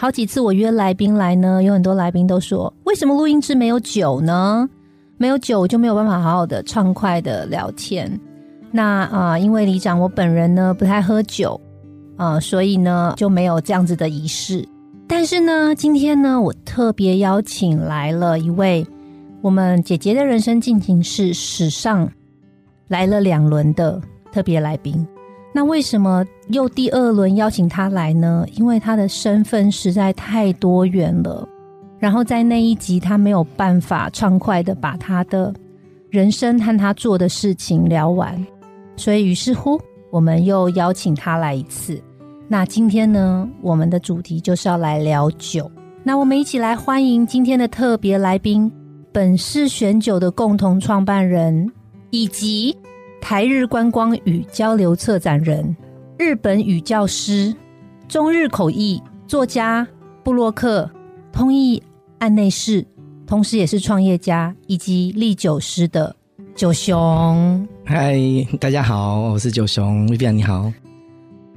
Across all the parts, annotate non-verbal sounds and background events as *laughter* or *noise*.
好几次我约来宾来呢，有很多来宾都说：“为什么录音室没有酒呢？没有酒，我就没有办法好好的畅快的聊天。”那啊，因为里长我本人呢不太喝酒啊，所以呢就没有这样子的仪式。但是呢，今天呢，我特别邀请来了一位我们姐姐的人生进行式史上来了两轮的特别来宾。那为什么又第二轮邀请他来呢？因为他的身份实在太多元了。然后在那一集，他没有办法畅快的把他的人生和他做的事情聊完，所以于是乎，我们又邀请他来一次。那今天呢，我们的主题就是要来聊酒。那我们一起来欢迎今天的特别来宾——本市选酒的共同创办人，以及。台日观光与交流策展人、日本语教师、中日口译作家、布洛克、通译案内士，同时也是创业家以及历酒师的九雄。嗨，大家好，我是九雄。薇薇你好。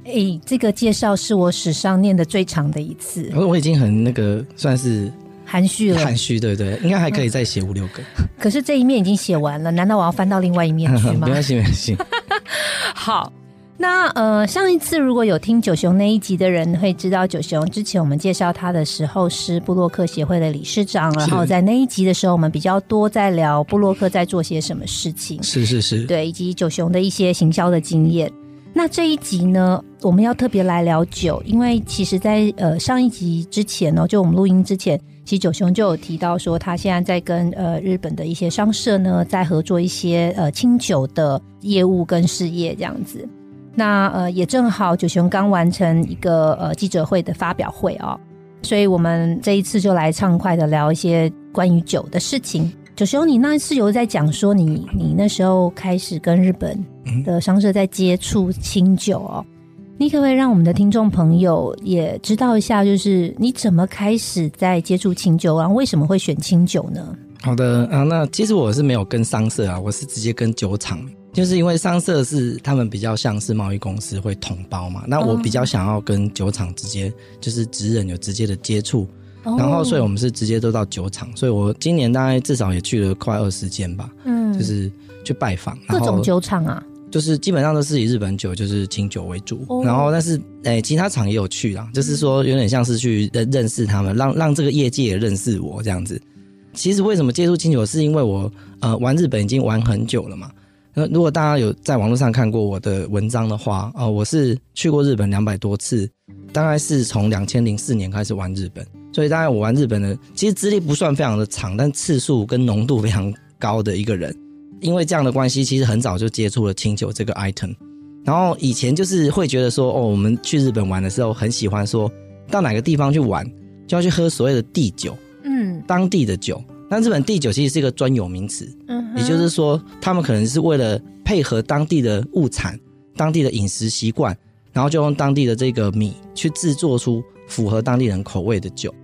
哎，这个介绍是我史上念的最长的一次。我我已经很那个，算是。含蓄了，含蓄，对对，应该还可以再写五六个。*laughs* 可是这一面已经写完了，难道我要翻到另外一面去吗？*laughs* 没关系，没关系。*laughs* 好，那呃，上一次如果有听九雄那一集的人会知道，九雄之前我们介绍他的时候是布洛克协会的理事长，然后在那一集的时候，我们比较多在聊布洛克在做些什么事情，是是是，对，以及九雄的一些行销的经验。那这一集呢，我们要特别来聊酒，因为其实，在呃上一集之前呢，就我们录音之前。其实九雄就有提到说，他现在在跟呃日本的一些商社呢，在合作一些呃清酒的业务跟事业这样子。那呃也正好九雄刚完成一个呃记者会的发表会哦，所以我们这一次就来畅快的聊一些关于酒的事情。九雄，你那次有在讲说，你你那时候开始跟日本的商社在接触清酒哦。你可不可以让我们的听众朋友也知道一下，就是你怎么开始在接触清酒，然后为什么会选清酒呢？好的啊，那其实我是没有跟商社啊，我是直接跟酒厂，就是因为商社是他们比较像是贸易公司会统包嘛，那我比较想要跟酒厂直接就是直人有直接的接触，然后所以我们是直接都到酒厂，所以我今年大概至少也去了快二十间吧，嗯，就是去拜访各种酒厂啊。就是基本上都是以日本酒，就是清酒为主，然后但是诶，其他厂也有去啦，就是说有点像是去认认识他们，让让这个业界也认识我这样子。其实为什么接触清酒，是因为我呃玩日本已经玩很久了嘛。那如果大家有在网络上看过我的文章的话，呃，我是去过日本两百多次，大概是从两千零四年开始玩日本，所以大概我玩日本的其实资历不算非常的长，但次数跟浓度非常高的一个人。因为这样的关系，其实很早就接触了清酒这个 item，然后以前就是会觉得说，哦，我们去日本玩的时候，很喜欢说到哪个地方去玩，就要去喝所谓的地酒，嗯，当地的酒。那日本地酒其实是一个专有名词，嗯，也就是说，他们可能是为了配合当地的物产、当地的饮食习惯，然后就用当地的这个米去制作出符合当地人口味的酒。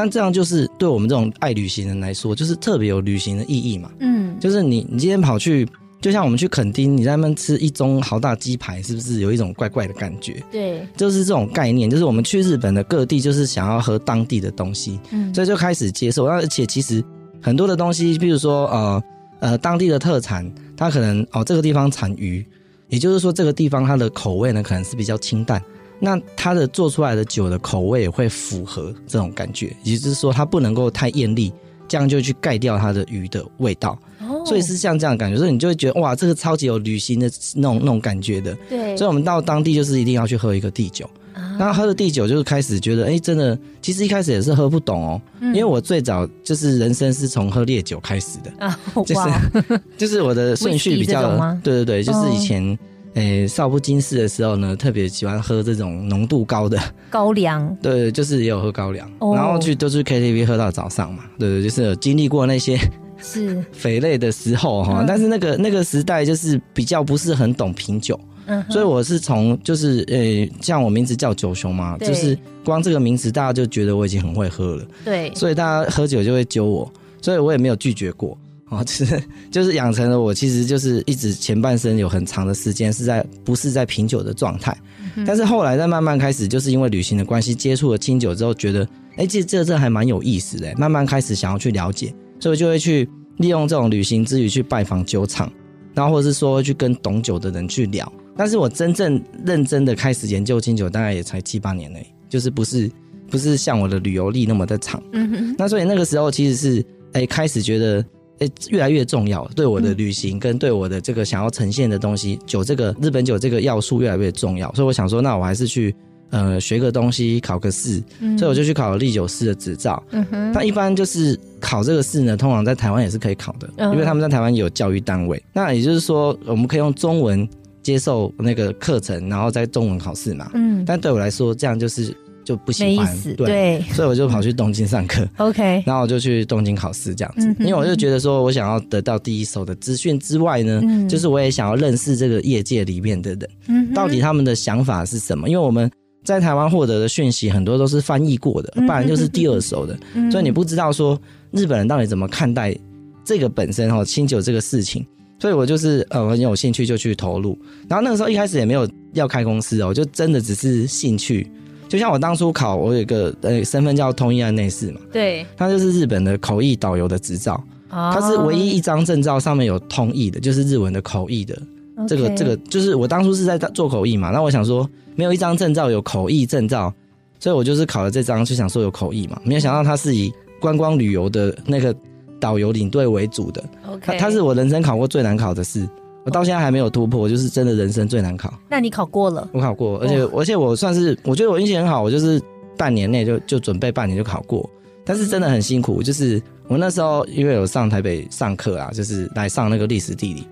那这样就是对我们这种爱旅行人来说，就是特别有旅行的意义嘛。嗯，就是你你今天跑去，就像我们去垦丁，你在那边吃一盅好大鸡排，是不是有一种怪怪的感觉？对，就是这种概念。就是我们去日本的各地，就是想要喝当地的东西，嗯，所以就开始接受。而且其实很多的东西，比如说呃呃当地的特产，它可能哦这个地方产鱼，也就是说这个地方它的口味呢可能是比较清淡。那它的做出来的酒的口味也会符合这种感觉，也就是说它不能够太艳丽，这样就去盖掉它的鱼的味道。哦，所以是像这样感觉，所以你就会觉得哇，这个超级有旅行的那种那种感觉的。对，所以我们到当地就是一定要去喝一个地酒。那喝了地酒，就是开始觉得，哎，真的，其实一开始也是喝不懂哦，因为我最早就是人生是从喝烈酒开始的啊，就是 *laughs* 就是我的顺序比较，对对对，就是以前。诶少不经事的时候呢，特别喜欢喝这种浓度高的高粱。*laughs* 对，就是也有喝高粱，然后去都去 KTV 喝到早上嘛。对对，就是有经历过那些是 *laughs* 肥类的时候哈。但是那个那个时代就是比较不是很懂品酒。嗯所以我是从就是呃，像我名字叫九雄嘛，就是光这个名字大家就觉得我已经很会喝了。对，所以大家喝酒就会揪我，所以我也没有拒绝过啊，*laughs* 就是就是养成了我其实就是一直前半生有很长的时间是在不是在品酒的状态，但是后来在慢慢开始就是因为旅行的关系接触了清酒之后，觉得哎这这这还蛮有意思的，慢慢开始想要去了解，所以就会去利用这种旅行之余去拜访酒厂，然后或者是说去跟懂酒的人去聊。但是我真正认真的开始研究清酒，大概也才七八年嘞，就是不是不是像我的旅游历那么的长。嗯哼。那所以那个时候其实是哎开始觉得哎越来越重要，对我的旅行跟对我的这个想要呈现的东西，酒这个日本酒这个要素越来越重要。所以我想说，那我还是去呃学个东西，考个试。所以我就去考了历酒师的执照。嗯哼。那一般就是考这个试呢，通常在台湾也是可以考的，因为他们在台湾有教育单位。那也就是说，我们可以用中文。接受那个课程，然后在中文考试嘛。嗯，但对我来说，这样就是就不喜欢。对，所以我就跑去东京上课。OK，然后我就去东京考试这样子，因为我就觉得说我想要得到第一手的资讯之外呢，就是我也想要认识这个业界里面的人，嗯，到底他们的想法是什么？因为我们在台湾获得的讯息很多都是翻译过的，不然就是第二手的，所以你不知道说日本人到底怎么看待这个本身哈清酒这个事情。所以我就是呃很有兴趣就去投入，然后那个时候一开始也没有要开公司哦，就真的只是兴趣。就像我当初考，我有一个呃身份叫通译案内士嘛，对，它就是日本的口译导游的执照，它是唯一一张证照上面有通译的，就是日文的口译的。这个这个就是我当初是在做口译嘛，那我想说没有一张证照有口译证照，所以我就是考了这张，就想说有口译嘛，没有想到它是以观光旅游的那个。导游领队为主的，他他是我人生考过最难考的事，我到现在还没有突破，就是真的人生最难考。那你考过了？我考过，而且而且我算是我觉得我运气很好，我就是半年内就就准备半年就考过，但是真的很辛苦。就是我那时候因为有上台北上课啊，就是来上那个历史地理，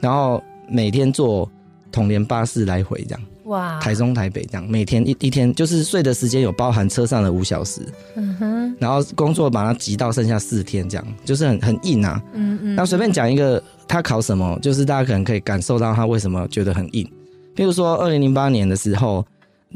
然后每天坐统联巴士来回这样。哇，台中台北这样，每天一一天就是睡的时间有包含车上的五小时，嗯哼，然后工作把它挤到剩下四天这样，就是很很硬啊，嗯嗯。那随便讲一个，他考什么，就是大家可能可以感受到他为什么觉得很硬。比如说二零零八年的时候，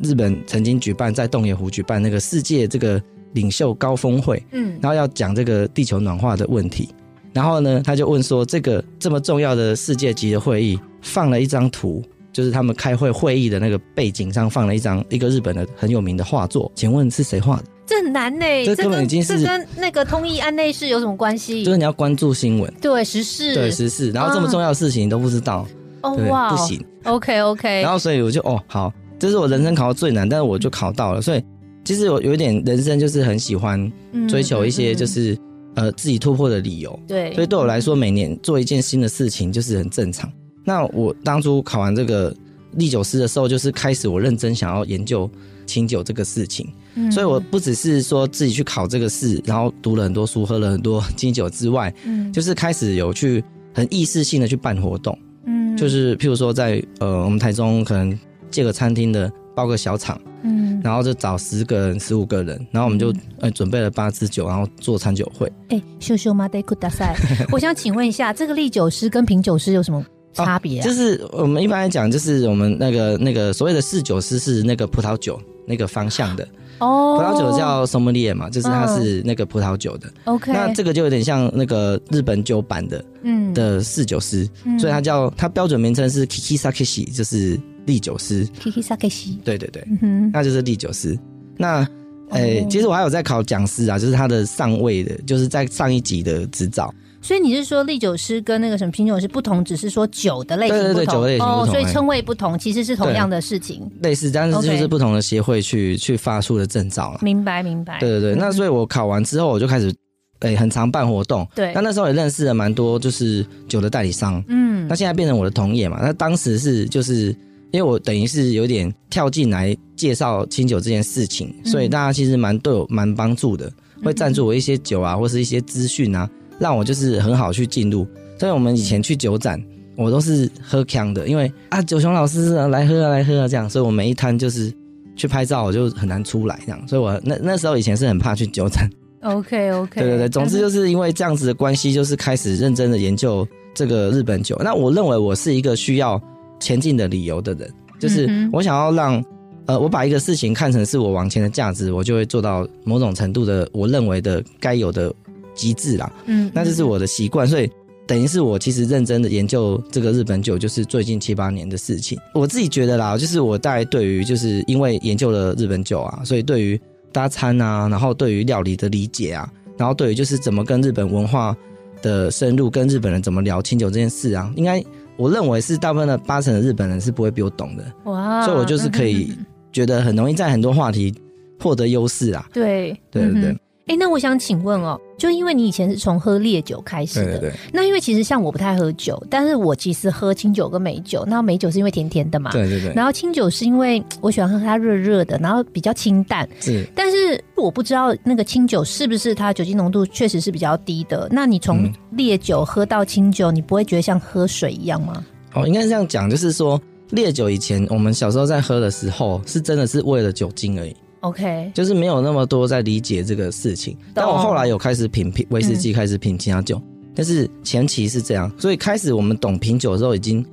日本曾经举办在洞爷湖举办那个世界这个领袖高峰会，嗯，然后要讲这个地球暖化的问题，然后呢，他就问说，这个这么重要的世界级的会议，放了一张图。就是他们开会会议的那个背景上放了一张一个日本的很有名的画作，请问是谁画的？这很难呢，这根本已经是跟那个通义案内士有什么关系？就是你要关注新闻，对时事，对时事，然后这么重要的事情你都不知道，哦哇，不行，OK OK。然后所以我就哦好，这是我人生考到最难，但是我就考到了，所以其实我有一点人生就是很喜欢追求一些就是呃自己突破的理由，对，所以对我来说每年做一件新的事情就是很正常。那我当初考完这个历酒师的时候，就是开始我认真想要研究清酒这个事情。嗯，所以我不只是说自己去考这个试，然后读了很多书，喝了很多清酒之外，嗯，就是开始有去很意识性的去办活动。嗯，就是譬如说在呃我们台中可能借个餐厅的包个小场，嗯，然后就找十个人、十五个人，然后我们就呃准备了八支酒，然后做餐酒会。哎，秀秀马德库大赛，我想请问一下，这个历酒师跟品酒师有什么？差别就是我们一般来讲，就是我们那个那个所谓的侍酒师是那个葡萄酒那个方向的。哦，葡萄酒叫 sommelier 嘛，就是它是那个葡萄酒的。OK，那这个就有点像那个日本酒版的，嗯，的侍酒师，所以它叫它标准名称是 Kiki Sakeshi，就是利酒师。Kiki Sakeshi，对对。对，那就是利酒师。那诶，其实我还有在考讲师啊，就是他的上位的，就是在上一级的执照。所以你是说，历酒师跟那个什么品酒师不同，只是说酒的类型不同哦，所以称谓不同，其实是同样的事情。类似，但是就是不同的协会去去发出的证照了。明白，明白。对对对，那所以我考完之后，我就开始诶，很常办活动。对，那那时候也认识了蛮多，就是酒的代理商。嗯，那现在变成我的同业嘛。那当时是就是因为我等于是有点跳进来介绍清酒这件事情，所以大家其实蛮对我蛮帮助的，会赞助我一些酒啊，或是一些资讯啊。让我就是很好去进入，所以我们以前去酒展，我都是喝强的，因为啊，九雄老师来喝啊来喝啊这样，所以我每一摊就是去拍照，我就很难出来这样，所以我那那时候以前是很怕去酒展。OK OK，对对对，总之就是因为这样子的关系，就是开始认真的研究这个日本酒。那我认为我是一个需要前进的理由的人，就是我想要让呃，我把一个事情看成是我往前的价值，我就会做到某种程度的我认为的该有的极致啦。嗯，那这是我的习惯，所以等于是我其实认真的研究这个日本酒，就是最近七八年的事情。我自己觉得啦，就是我大概对于就是因为研究了日本酒啊，所以对于。搭餐啊，然后对于料理的理解啊，然后对于就是怎么跟日本文化的深入，跟日本人怎么聊清酒这件事啊，应该我认为是大部分的八成的日本人是不会比我懂的。哇！所以我就是可以觉得很容易在很多话题获得优势啊。对，对对对。哎，那我想请问哦，就因为你以前是从喝烈酒开始的，那因为其实像我不太喝酒，但是我其实喝清酒跟美酒。那美酒是因为甜甜的嘛？对对对。然后清酒是因为我喜欢喝它热热的，然后比较清淡。是。但是我不知道那个清酒是不是它酒精浓度确实是比较低的。那你从烈酒喝到清酒，你不会觉得像喝水一样吗？哦，应该是这样讲，就是说烈酒以前我们小时候在喝的时候，是真的是为了酒精而已。OK，就是没有那么多在理解这个事情，但我后来有开始品品威士忌，开始品其他酒，但是前期是这样，所以开始我们懂品酒的时候，已经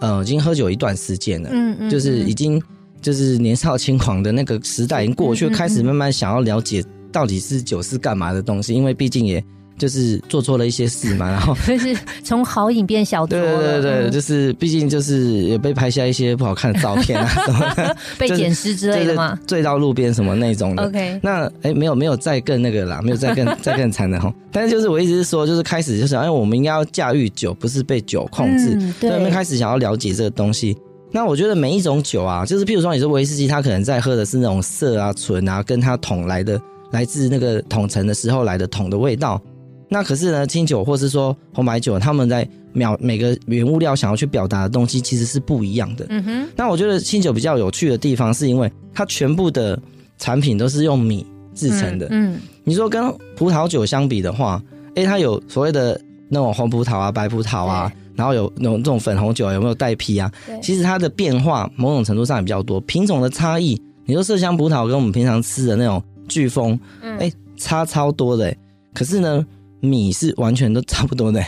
呃已经喝酒一段时间了，嗯嗯，就是已经就是年少轻狂的那个时代已经过去，开始慢慢想要了解到底是酒是干嘛的东西，因为毕竟也。就是做错了一些事嘛，*laughs* 然后就是从好影变小对对对对，就是毕竟就是也被拍下一些不好看的照片啊 *laughs* 什么，被捡尸之类的吗？醉到路边什么那种的。OK，那哎没有没有再更那个啦，没有再更 *laughs* 再更惨的哈。但是就是我一直是说，就是开始就是哎我们应该要驾驭酒，不是被酒控制。对，我们开始想要了解这个东西。那我觉得每一种酒啊，就是譬如说你是威士忌，他可能在喝的是那种色啊醇啊，跟他桶来的来自那个桶陈的时候来的桶的味道。那可是呢，清酒或是说红白酒，他们在描每个原物料想要去表达的东西，其实是不一样的。嗯哼。那我觉得清酒比较有趣的地方，是因为它全部的产品都是用米制成的。嗯。你说跟葡萄酒相比的话，哎，它有所谓的那种红葡萄啊、白葡萄啊，然后有那种这种粉红酒有没有带皮啊？其实它的变化某种程度上也比较多，品种的差异。你说麝香葡萄跟我们平常吃的那种飓风，哎，差超多的。可是呢？米是完全都差不多的，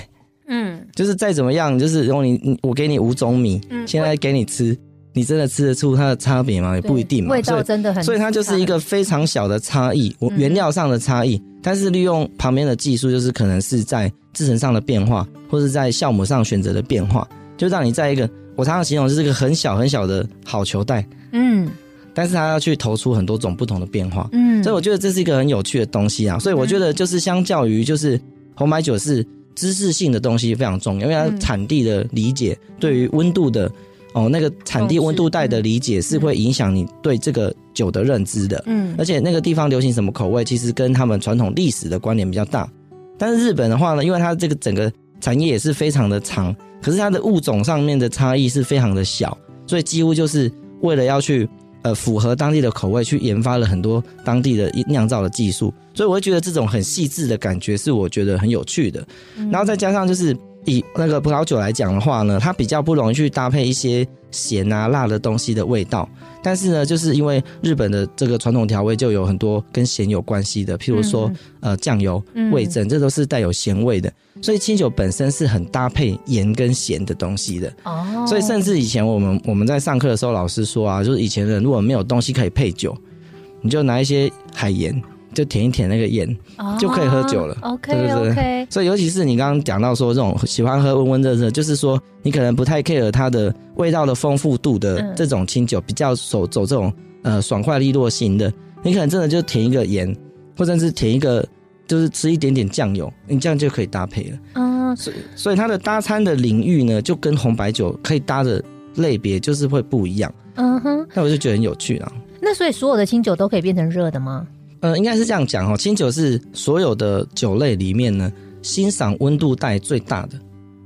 嗯，就是再怎么样，就是如果你你我给你五种米，现在给你吃，你真的吃得出它的差别吗？也不一定嘛。味道真的很，所以它就是一个非常小的差异，我原料上的差异，但是利用旁边的技术，就是可能是在制成上的变化，或是在酵母上选择的变化，就让你在一个我常常形容就是一个很小很小的好球袋，嗯。但是它要去投出很多种不同的变化，嗯，所以我觉得这是一个很有趣的东西啊。所以我觉得就是相较于就是红白酒是知识性的东西非常重要，因为它产地的理解对于温度的哦那个产地温度带的理解是会影响你对这个酒的认知的，嗯，而且那个地方流行什么口味，其实跟他们传统历史的关联比较大。但是日本的话呢，因为它这个整个产业也是非常的长，可是它的物种上面的差异是非常的小，所以几乎就是为了要去。呃，符合当地的口味，去研发了很多当地的酿造的技术，所以我会觉得这种很细致的感觉是我觉得很有趣的。然后再加上就是以那个葡萄酒来讲的话呢，它比较不容易去搭配一些咸啊辣的东西的味道。但是呢，就是因为日本的这个传统调味就有很多跟咸有关系的，譬如说呃酱油、味噌，这都是带有咸味的。所以清酒本身是很搭配盐跟咸的东西的。哦。所以甚至以前我们我们在上课的时候，老师说啊，就是以前人如果没有东西可以配酒，你就拿一些海盐。就舔一舔那个盐，就可以喝酒了。OK OK。所以尤其是你刚刚讲到说这种喜欢喝温温热热，就是说你可能不太 care 它的味道的丰富度的这种清酒，比较走走这种呃爽快利落型的，你可能真的就舔一个盐，或者是舔一个就是吃一点点酱油，你这样就可以搭配了。嗯。所以所以它的搭餐的领域呢，就跟红白酒可以搭的类别就是会不一样。嗯哼。那我就觉得很有趣啊。那所以所有的清酒都可以变成热的吗？呃，应该是这样讲哦。清酒是所有的酒类里面呢，欣赏温度带最大的。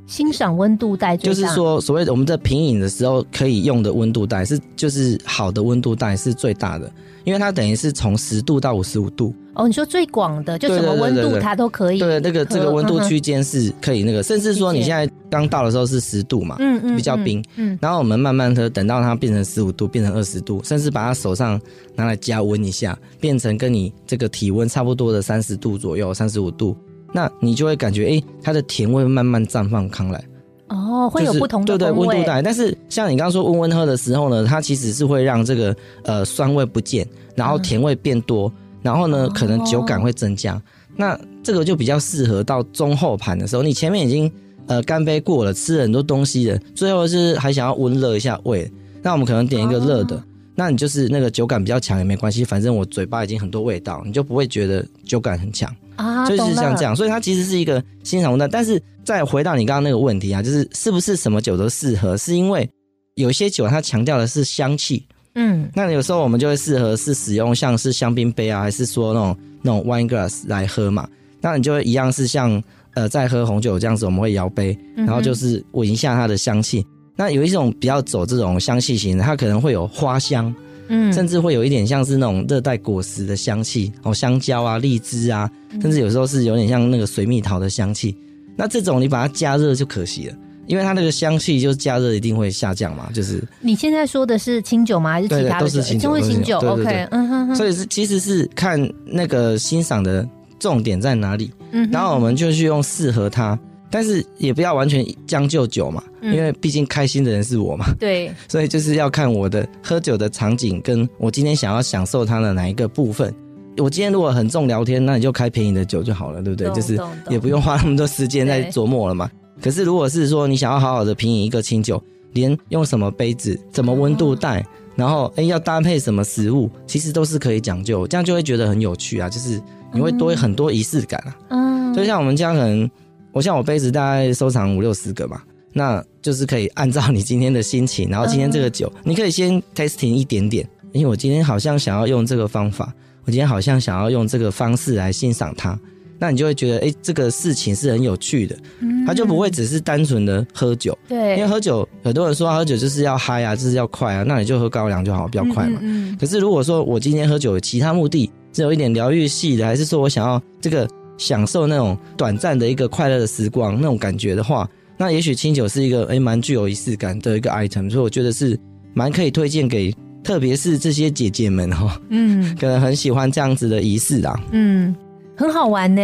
欣赏温度带就是说，所谓的我们在品饮的时候可以用的温度带是，就是好的温度带是最大的，因为它等于是从十度到五十五度。哦，你说最广的，就什么温度它都可以。对，那个这个温度区间是可以那个，甚至说你现在刚到的时候是十度嘛，嗯嗯，比较冰，嗯，然后我们慢慢的等到它变成十五度，变成二十度，甚至把它手上拿来加温一下，变成跟你这个体温差不多的三十度左右，三十五度。那你就会感觉，哎，它的甜味慢慢绽放开来。哦，会有不同的对对温度带。但是像你刚刚说温温喝的时候呢，它其实是会让这个呃酸味不见，然后甜味变多，然后呢可能酒感会增加。那这个就比较适合到中后盘的时候，你前面已经呃干杯过了，吃了很多东西了，最后是还想要温热一下胃，那我们可能点一个热的。那你就是那个酒感比较强也没关系，反正我嘴巴已经很多味道，你就不会觉得酒感很强啊。就是像这样，所以它其实是一个欣赏的。但是再回到你刚刚那个问题啊，就是是不是什么酒都适合？是因为有些酒它强调的是香气，嗯，那有时候我们就会适合是使用像是香槟杯啊，还是说那种那种 wine glass 来喝嘛？那你就会一样是像呃在喝红酒这样子，我们会摇杯，然后就是闻一下它的香气。那有一种比较走这种香气型的，它可能会有花香，嗯，甚至会有一点像是那种热带果实的香气，哦，香蕉啊、荔枝啊，甚至有时候是有点像那个水蜜桃的香气。那这种你把它加热就可惜了，因为它那个香气就是加热一定会下降嘛。就是你现在说的是清酒吗？还是其他的？都是清酒，清酒。OK，嗯哼哼。所以是其实是看那个欣赏的重点在哪里，嗯，然后我们就去用适合它。但是也不要完全将就酒嘛，因为毕竟开心的人是我嘛。对，*laughs* 所以就是要看我的喝酒的场景，跟我今天想要享受它的哪一个部分。我今天如果很重聊天，那你就开便宜的酒就好了，对不对？就是也不用花那么多时间在琢磨了嘛。可是如果是说你想要好好的品饮一个清酒，连用什么杯子、怎么温度带，然后哎要搭配什么食物，其实都是可以讲究，这样就会觉得很有趣啊。就是你会多很多仪式感啊。嗯，就像我们家可能。我像我杯子大概收藏五六十个嘛，那就是可以按照你今天的心情，然后今天这个酒，你可以先 testing 一点点，因为我今天好像想要用这个方法，我今天好像想要用这个方式来欣赏它，那你就会觉得，哎，这个事情是很有趣的，它就不会只是单纯的喝酒，对，因为喝酒很多人说喝酒就是要嗨啊，就是要快啊，那你就喝高粱就好，比较快嘛。可是如果说我今天喝酒有其他目的，是有一点疗愈系的，还是说我想要这个。享受那种短暂的一个快乐的时光，那种感觉的话，那也许清酒是一个诶蛮具有仪式感的一个 item，所以我觉得是蛮可以推荐给，特别是这些姐姐们哈，嗯，*laughs* 可能很喜欢这样子的仪式啦，嗯，很好玩呢。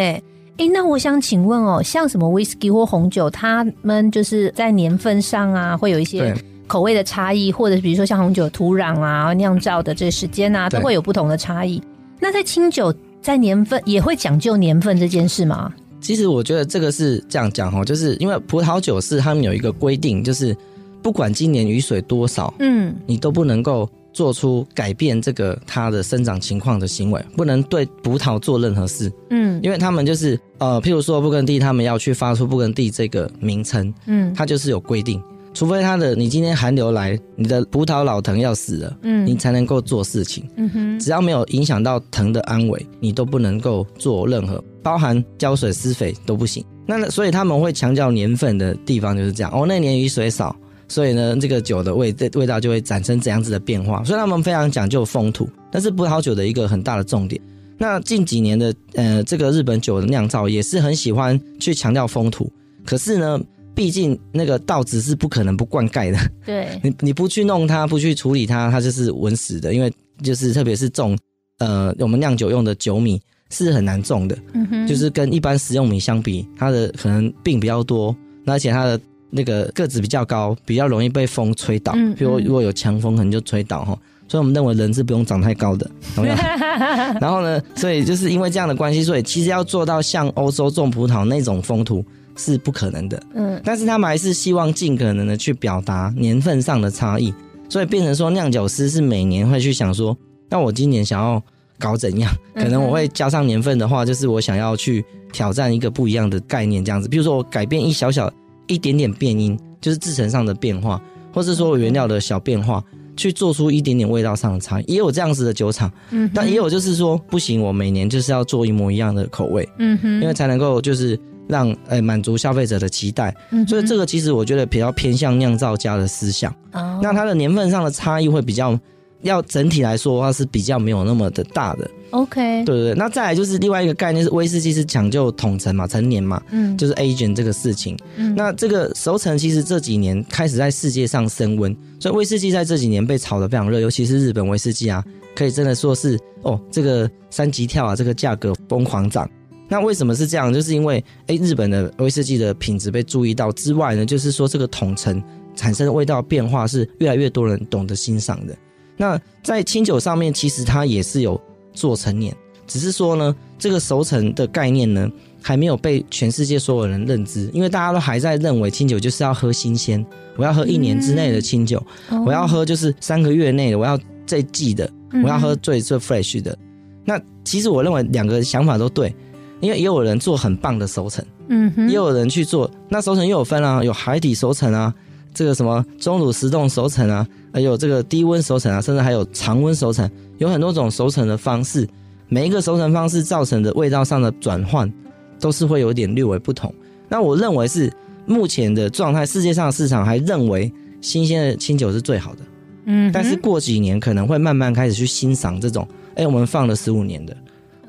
诶，那我想请问哦，像什么 whisky 或红酒，他们就是在年份上啊，会有一些口味的差异，或者比如说像红酒土壤啊、酿造的这时间啊，都会有不同的差异。那在清酒。在年份也会讲究年份这件事吗？其实我觉得这个是这样讲哈，就是因为葡萄酒是他们有一个规定，就是不管今年雨水多少，嗯，你都不能够做出改变这个它的生长情况的行为，不能对葡萄做任何事，嗯，因为他们就是呃，譬如说布根地，他们要去发出布根地这个名称，嗯，它就是有规定。除非它的你今天寒流来，你的葡萄老藤要死了，嗯，你才能够做事情。嗯哼，只要没有影响到藤的安危，你都不能够做任何，包含浇水施肥都不行。那所以他们会强调年份的地方就是这样。哦，那年雨水少，所以呢，这个酒的味味道就会产生怎样子的变化。所以他们非常讲究风土，但是葡萄酒的一个很大的重点。那近几年的呃，这个日本酒的酿造也是很喜欢去强调风土，可是呢。毕竟那个稻子是不可能不灌溉的，对，*laughs* 你你不去弄它，不去处理它，它就是稳死的。因为就是特别是种呃我们酿酒用的酒米是很难种的，嗯哼，就是跟一般食用米相比，它的可能病比较多，而且它的那个个子比较高，比较容易被风吹倒。比如如果有强风，可能就吹倒哈。所以我们认为人是不用长太高的，*laughs* 同样。*laughs* 然后呢，所以就是因为这样的关系，所以其实要做到像欧洲种葡萄那种风土。是不可能的，嗯，但是他们还是希望尽可能的去表达年份上的差异，所以变成说酿酒师是每年会去想说，那我今年想要搞怎样？可能我会加上年份的话，就是我想要去挑战一个不一样的概念，这样子，比如说我改变一小小一点点变音，就是制成上的变化，或是说我原料的小变化，去做出一点点味道上的差异，也有这样子的酒厂，嗯，但也有就是说不行，我每年就是要做一模一样的口味，嗯哼，因为才能够就是。让诶满足消费者的期待。嗯所以这个其实我觉得比较偏向酿造家的思想。哦那它的年份上的差异会比较，要整体来说的话是比较没有那么的大的。OK，对对对。那再来就是另外一个概念是威士忌是讲究统陈嘛，陈年嘛，嗯，就是 aging 这个事情。嗯那这个熟成其实这几年开始在世界上升温，所以威士忌在这几年被炒得非常热，尤其是日本威士忌啊。可以真的说是哦，这个三级跳啊，这个价格疯狂涨。那为什么是这样？就是因为诶，日本的威士忌的品质被注意到之外呢，就是说这个桶陈产生的味道变化是越来越多人懂得欣赏的。那在清酒上面，其实它也是有做陈年，只是说呢，这个熟成的概念呢，还没有被全世界所有人认知，因为大家都还在认为清酒就是要喝新鲜，我要喝一年之内的清酒，我要喝就是三个月内的，我要这季的。我要喝最最 fresh 的，那其实我认为两个想法都对，因为也有人做很棒的熟成，嗯哼，也有人去做，那熟成又有分啊，有海底熟成啊，这个什么中卤石洞熟成啊，还有这个低温熟成啊，甚至还有常温熟成，有很多种熟成的方式，每一个熟成方式造成的味道上的转换都是会有点略微不同。那我认为是目前的状态，世界上的市场还认为新鲜的清酒是最好的。嗯，但是过几年可能会慢慢开始去欣赏这种，哎，我们放了十五年的，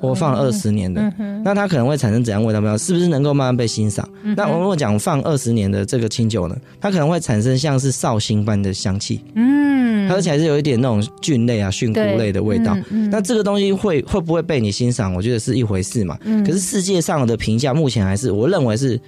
我放了二十年的，那它可能会产生怎样味道？没有，是不是能够慢慢被欣赏？那我如果讲放二十年的这个清酒呢，它可能会产生像是绍兴般的香气，嗯，而且还是有一点那种菌类啊、菌菇类的味道。那这个东西会会不会被你欣赏？我觉得是一回事嘛。可是世界上的评价目前还是我认为是。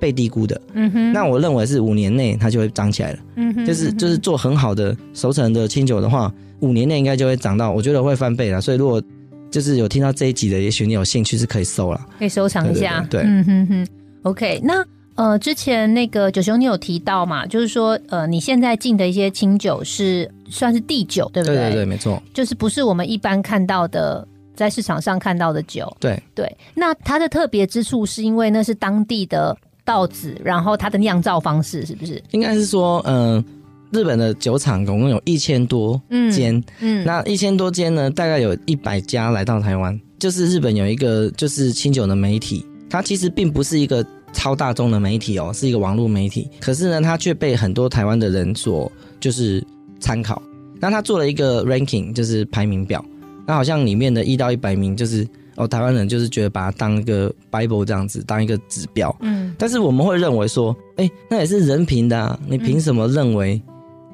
被低估的，嗯哼，那我认为是五年内它就会涨起来了，嗯哼，就是就是做很好的熟成的清酒的话，五年内应该就会涨到，我觉得会翻倍了。所以如果就是有听到这一集的，也许你有兴趣是可以搜了，可以收藏一下，对，嗯哼哼。OK，那呃，之前那个九雄你有提到嘛，就是说呃，你现在进的一些清酒是算是地酒，对不对？对对对，没错，就是不是我们一般看到的在市场上看到的酒，对对。那它的特别之处是因为那是当地的。稻子，然后它的酿造方式是不是？应该是说，嗯，日本的酒厂总共有一千多间，嗯，那一千多间呢，大概有一百家来到台湾。就是日本有一个就是清酒的媒体，它其实并不是一个超大众的媒体哦，是一个网络媒体。可是呢，它却被很多台湾的人所就是参考。那他做了一个 ranking，就是排名表，那好像里面的一到一百名就是。哦，台湾人就是觉得把它当一个 Bible 这样子，当一个指标。嗯，但是我们会认为说，哎，那也是人评的啊，你凭什么认为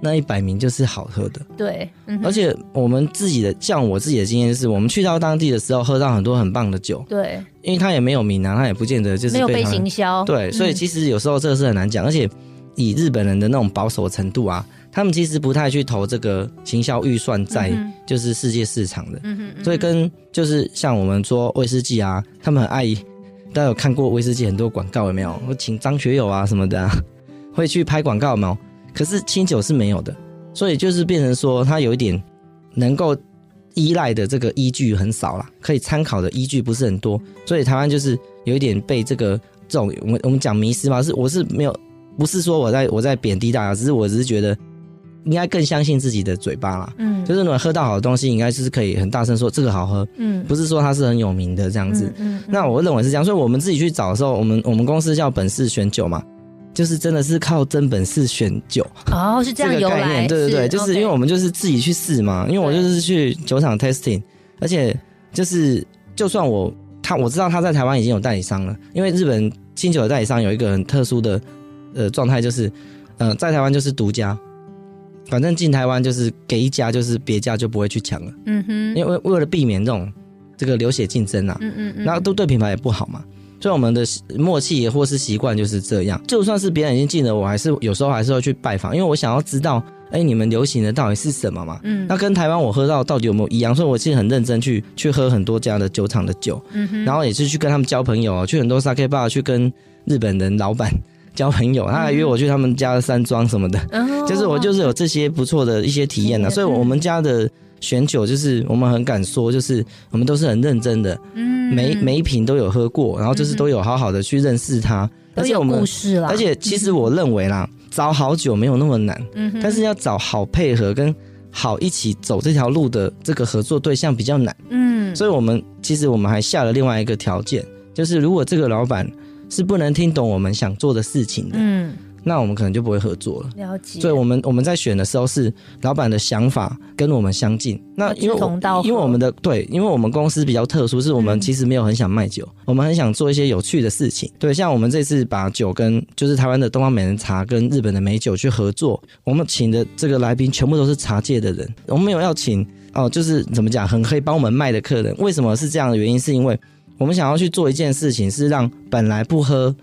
那一百名就是好喝的？对，而且我们自己的，像我自己的经验就是，我们去到当地的时候，喝到很多很棒的酒。对，因为它也没有名啊，它也不见得就是没有被行销。对，所以其实有时候这个是很难讲，而且以日本人的那种保守程度啊。他们其实不太去投这个行销预算在就是世界市场的，所以跟就是像我们说威士忌啊，他们很爱，大家有看过威士忌很多广告有没有？我请张学友啊什么的，啊会去拍广告没有？可是清酒是没有的，所以就是变成说它有一点能够依赖的这个依据很少了，可以参考的依据不是很多，所以台湾就是有一点被这个这种我们我们讲迷失嘛，是我是没有，不是说我在我在贬低大家，只是我只是觉得。应该更相信自己的嘴巴啦，嗯，就是你喝到好的东西，应该就是可以很大声说这个好喝，嗯，不是说它是很有名的这样子，嗯，那我认为是这样，所以我们自己去找的时候，我们我们公司叫本市选酒嘛，就是真的是靠真本事选酒，哦，是这样个概念，对对对，就是因为我们就是自己去试嘛，因为我就是去酒厂 testing，而且就是就算我他我知道他在台湾已经有代理商了，因为日本清酒的代理商有一个很特殊的呃状态，就是嗯在台湾就是独家。反正进台湾就是给一家，就是别家就不会去抢了。嗯哼，因为为了避免这种这个流血竞争啊，嗯嗯嗯，然后都对品牌也不好嘛。所以我们的默契也或是习惯就是这样。就算是别人已经进了，我还是有时候还是会去拜访，因为我想要知道，哎，你们流行的到底是什么嘛？嗯，那跟台湾我喝到到底有没有一样？所以我其实很认真去去喝很多家的酒厂的酒，嗯哼，然后也是去跟他们交朋友，去很多 sake bar 去跟日本人老板。交朋友，他还约我去他们家的山庄什么的，就是我就是有这些不错的一些体验呢。所以我们家的选酒就是我们很敢说，就是我们都是很认真的，嗯，每每一瓶都有喝过，然后就是都有好好的去认识它，而且我们故事而且其实我认为啦，找好酒没有那么难，嗯，但是要找好配合跟好一起走这条路的这个合作对象比较难，嗯，所以我们其实我们还下了另外一个条件，就是如果这个老板。是不能听懂我们想做的事情的，嗯，那我们可能就不会合作了。了解。所以我们我们在选的时候是老板的想法跟我们相近。那因为因为我们的对，因为我们公司比较特殊，是我们嗯其实没有很想卖酒，我们很想做一些有趣的事情。对，像我们这次把酒跟就是台湾的东方美人茶跟日本的美酒去合作，我们请的这个来宾全部都是茶界的人，我们没有要请哦，就是怎么讲很可以帮我们卖的客人。为什么是这样的原因？是因为我们想要去做一件事情，是让本来不喝。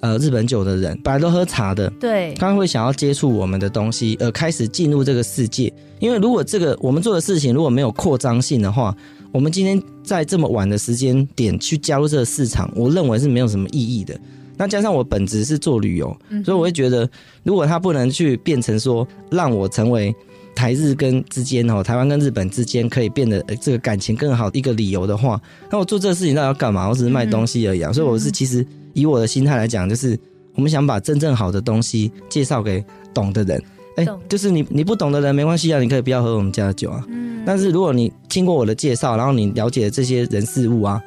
呃，日本酒的人本来都喝茶的，对，他会想要接触我们的东西，而开始进入这个世界。因为如果这个我们做的事情如果没有扩张性的话，我们今天在这么晚的时间点去加入这个市场，我认为是没有什么意义的。那加上我本职是做旅游，嗯所以我会觉得，如果他不能去变成说让我成为台日跟之间哦，台湾跟日本之间可以变得呃这个感情更好的一个理由的话，那我做这个事情到底要干嘛？我只是卖东西而已啊。所以我是其实以我的心态来讲，就是我们想把真正好的东西介绍给懂的人。哎懂，就是你你不懂的人没关系啊，你可以不要喝我们家的酒啊。嗯但是如果你经过我的介绍，然后你了解这些人事物啊，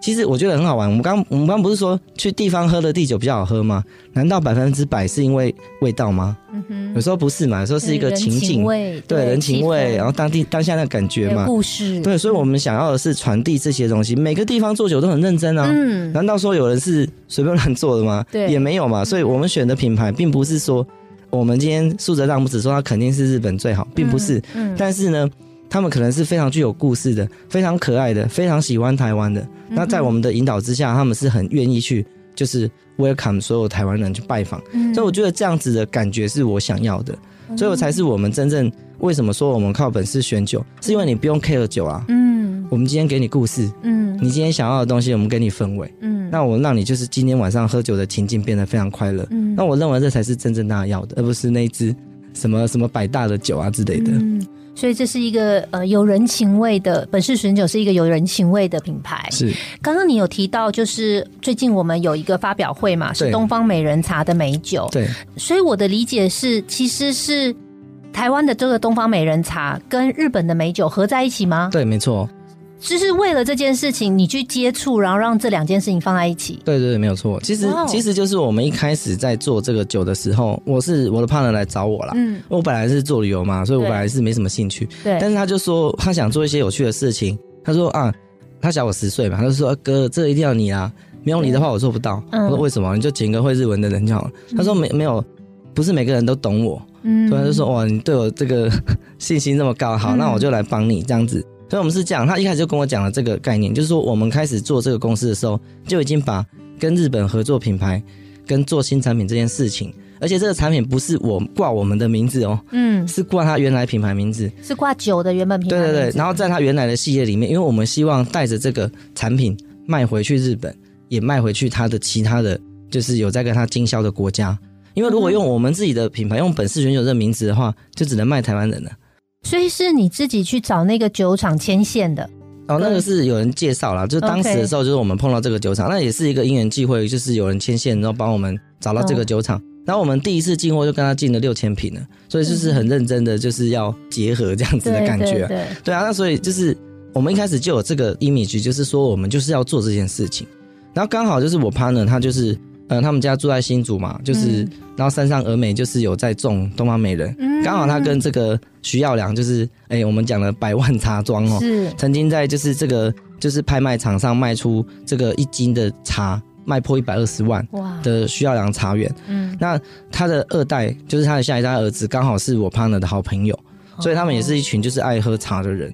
其实我觉得很好玩。我们刚我们刚不是说去地方喝的地酒比较好喝吗？难道百分之百是因为味道吗？嗯哼有时候不是嘛，有时候是一个人情境，味，对人情味，然后后当地当下那感觉嘛。故事，对，所以我们想要的是传递这些东西。每个地方做酒都很认真啊，嗯，难道说有人是随便乱做的吗？对也没有嘛。所以我们选的品牌，并不是说我们今天竖着大拇指说它肯定是日本最好，并不是。嗯，但是呢，他们可能是非常具有故事的，非常可爱的，非常喜欢台湾的。嗯那在我们的引导之下，他们是很愿意去，就是 welcome 所有台湾人去拜访。嗯所以我觉得这样子的感觉是我想要的，所以我才是我们真正为什么说我们靠本事选酒，是因为你不用 care 酒啊。嗯我们今天给你故事，嗯你今天想要的东西，我们给你氛围。嗯，那我让你就是今天晚上喝酒的情境变得非常快乐。嗯那我认为这才是真正大家要的，而不是那一支什么什么百大的酒啊之类的。嗯，所以这是一个呃有人情味的本市选酒是一个有人情味的品牌。是。刚刚你有提到，就是最近我们有一个发表会嘛，是对。东方美人茶的美酒，对，所以我的理解是，其实是台湾的这个东方美人茶跟日本的美酒合在一起吗？对，没错，就是为了这件事情，你去接触，然后让这两件事情放在一起。对对对，没有错。其实其实就是我们一开始在做这个酒的时候，我是我的 partner 来找我啦。嗯，我本来是做旅游嘛，所以我本来是没什么兴趣。对但，是他就说他想做一些有趣的事情。他说啊，他小我十岁嘛，他就说、啊哥，这一定要你啊，没有你的话我做不到。嗯我说为什么？你就请个会日文的人就好了。他说没没有，不是每个人都懂我。嗯所以他就说哇，你对我这个信心这么高，好，嗯那我就来帮你这样子。所以我们是这样，他一开始就跟我讲了这个概念，就是说我们开始做这个公司的时候，就已经把跟日本合作品牌跟做新产品这件事情，而且这个产品不是我挂我们的名字哦，嗯，是挂他原来品牌名字。是挂酒的原本品牌对对对，然后在他原来的系列里面，因为我们希望带着这个产品卖回去日本，也卖回去他的其他的，就是有在跟他经销的国家。因为如果用我们自己的品牌，用本市选酒这个名字的话，就只能卖台湾人了。所以是你自己去找那个酒厂牵线的。哦，那个是有人介绍啦，就是当时的时候，就是我们碰到这个酒厂，那也是一个因缘际会，就是有人牵线，然后帮我们找到这个酒厂。然后我们第一次进货就跟他进了六千瓶了，所以就是很认真的，就是要结合这样子的感觉。对对，对啊，那所以就是我们一开始就有这个 image，就是说我们就是要做这件事情。然后刚好就是我 partner 他就是，呃，他们家住在新竹嘛，就是，嗯然后山上峨眉就是有在种东方美人，嗯刚好他跟这个徐耀良就是，哎、我们讲了百万茶庄哦，是曾经在就是这个就是拍卖场上卖出这个一斤的茶，卖破一百二十万哇，的徐耀良茶园。嗯，那他的二代就是他的下一代儿子，刚好是我 partner 的好朋友，所以他们也是一群就是爱喝茶的人。